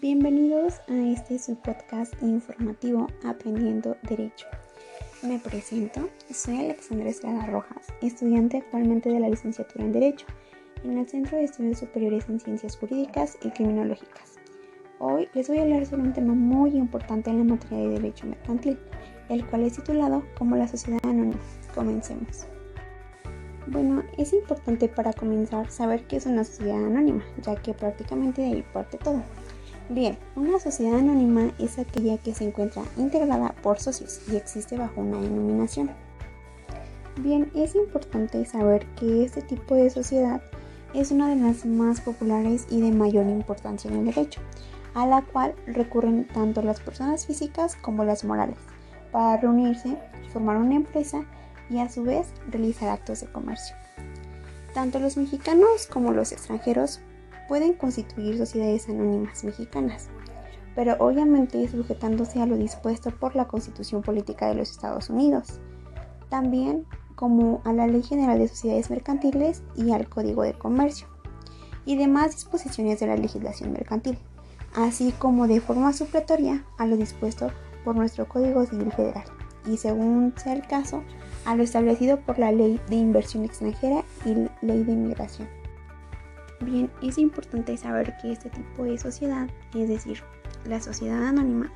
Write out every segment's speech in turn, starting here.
Bienvenidos a este su podcast informativo Aprendiendo Derecho. Me presento, soy Alexandra Estrada Rojas, estudiante actualmente de la licenciatura en Derecho en el Centro de Estudios Superiores en Ciencias Jurídicas y Criminológicas. Hoy les voy a hablar sobre un tema muy importante en la materia de Derecho Mercantil, el cual es titulado como la sociedad anónima. Comencemos. Bueno, es importante para comenzar saber qué es una sociedad anónima, ya que prácticamente de ahí parte todo. Bien, una sociedad anónima es aquella que se encuentra integrada por socios y existe bajo una denominación. Bien, es importante saber que este tipo de sociedad es una de las más populares y de mayor importancia en el derecho, a la cual recurren tanto las personas físicas como las morales, para reunirse, formar una empresa y a su vez realizar actos de comercio. Tanto los mexicanos como los extranjeros pueden constituir sociedades anónimas mexicanas, pero obviamente sujetándose a lo dispuesto por la Constitución Política de los Estados Unidos, también como a la Ley General de Sociedades Mercantiles y al Código de Comercio, y demás disposiciones de la legislación mercantil, así como de forma supletoria a lo dispuesto por nuestro Código Civil Federal, y según sea el caso, a lo establecido por la Ley de Inversión Extranjera y Ley de Inmigración. Bien, es importante saber que este tipo de sociedad, es decir, la sociedad anónima,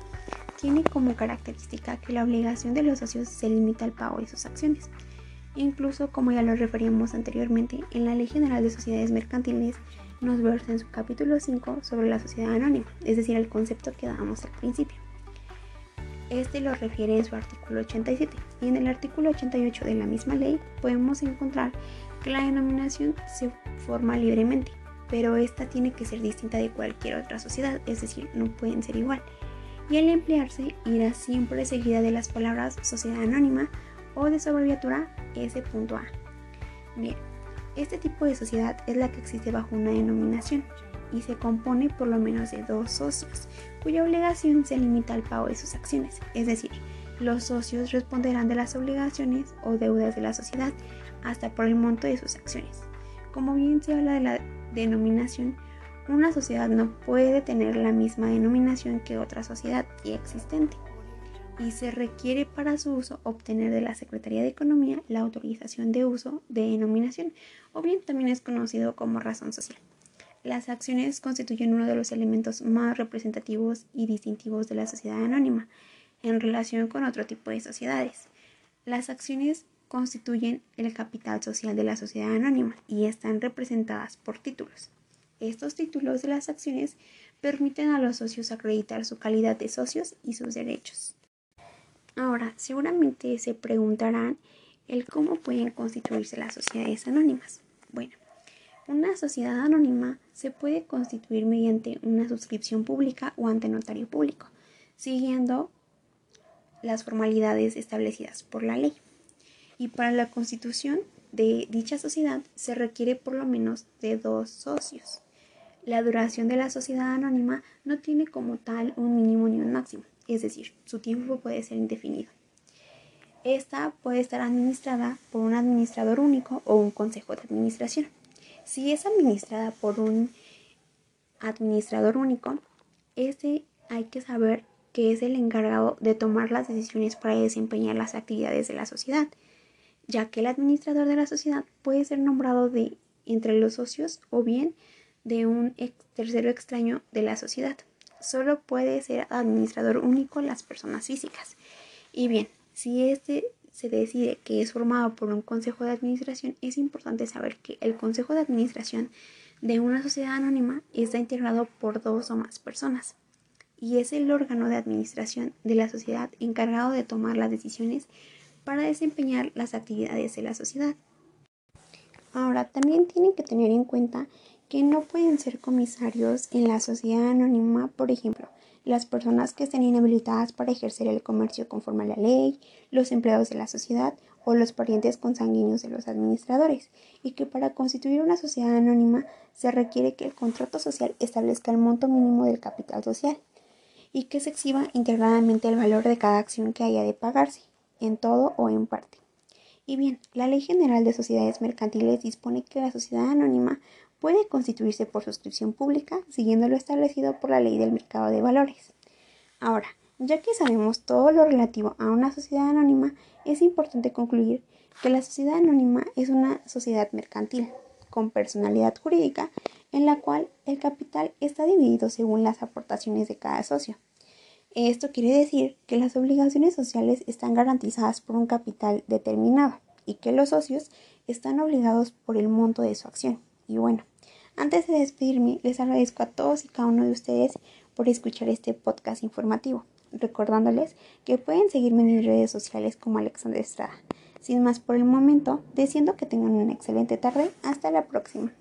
tiene como característica que la obligación de los socios se limita al pago de sus acciones. Incluso, como ya lo referíamos anteriormente, en la Ley General de Sociedades Mercantiles nos versa en su capítulo 5 sobre la sociedad anónima, es decir, el concepto que dábamos al principio. Este lo refiere en su artículo 87 y en el artículo 88 de la misma ley podemos encontrar que la denominación se forma libremente pero esta tiene que ser distinta de cualquier otra sociedad, es decir, no pueden ser igual. Y al emplearse irá siempre seguida de las palabras sociedad anónima o de su abreviatura S.A. Bien, este tipo de sociedad es la que existe bajo una denominación y se compone por lo menos de dos socios, cuya obligación se limita al pago de sus acciones, es decir, los socios responderán de las obligaciones o deudas de la sociedad hasta por el monto de sus acciones. Como bien se habla de la denominación, una sociedad no puede tener la misma denominación que otra sociedad ya existente y se requiere para su uso obtener de la Secretaría de Economía la autorización de uso de denominación o bien también es conocido como razón social. Las acciones constituyen uno de los elementos más representativos y distintivos de la sociedad anónima en relación con otro tipo de sociedades. Las acciones constituyen el capital social de la sociedad anónima y están representadas por títulos. Estos títulos de las acciones permiten a los socios acreditar su calidad de socios y sus derechos. Ahora, seguramente se preguntarán el cómo pueden constituirse las sociedades anónimas. Bueno, una sociedad anónima se puede constituir mediante una suscripción pública o ante notario público, siguiendo las formalidades establecidas por la ley y para la constitución de dicha sociedad se requiere por lo menos de dos socios. La duración de la sociedad anónima no tiene como tal un mínimo ni un máximo, es decir, su tiempo puede ser indefinido. Esta puede estar administrada por un administrador único o un consejo de administración. Si es administrada por un administrador único, este hay que saber que es el encargado de tomar las decisiones para desempeñar las actividades de la sociedad ya que el administrador de la sociedad puede ser nombrado de entre los socios o bien de un tercero extraño de la sociedad. Solo puede ser administrador único las personas físicas. Y bien, si este se decide que es formado por un consejo de administración, es importante saber que el consejo de administración de una sociedad anónima está integrado por dos o más personas y es el órgano de administración de la sociedad encargado de tomar las decisiones para desempeñar las actividades de la sociedad. Ahora, también tienen que tener en cuenta que no pueden ser comisarios en la sociedad anónima, por ejemplo, las personas que estén inhabilitadas para ejercer el comercio conforme a la ley, los empleados de la sociedad o los parientes consanguíneos de los administradores, y que para constituir una sociedad anónima se requiere que el contrato social establezca el monto mínimo del capital social y que se exhiba integradamente el valor de cada acción que haya de pagarse en todo o en parte. Y bien, la Ley General de Sociedades Mercantiles dispone que la sociedad anónima puede constituirse por suscripción pública siguiendo lo establecido por la ley del mercado de valores. Ahora, ya que sabemos todo lo relativo a una sociedad anónima, es importante concluir que la sociedad anónima es una sociedad mercantil con personalidad jurídica en la cual el capital está dividido según las aportaciones de cada socio. Esto quiere decir que las obligaciones sociales están garantizadas por un capital determinado y que los socios están obligados por el monto de su acción. Y bueno, antes de despedirme, les agradezco a todos y cada uno de ustedes por escuchar este podcast informativo, recordándoles que pueden seguirme en mis redes sociales como Alexandra Estrada. Sin más por el momento, deseando que tengan una excelente tarde. Hasta la próxima.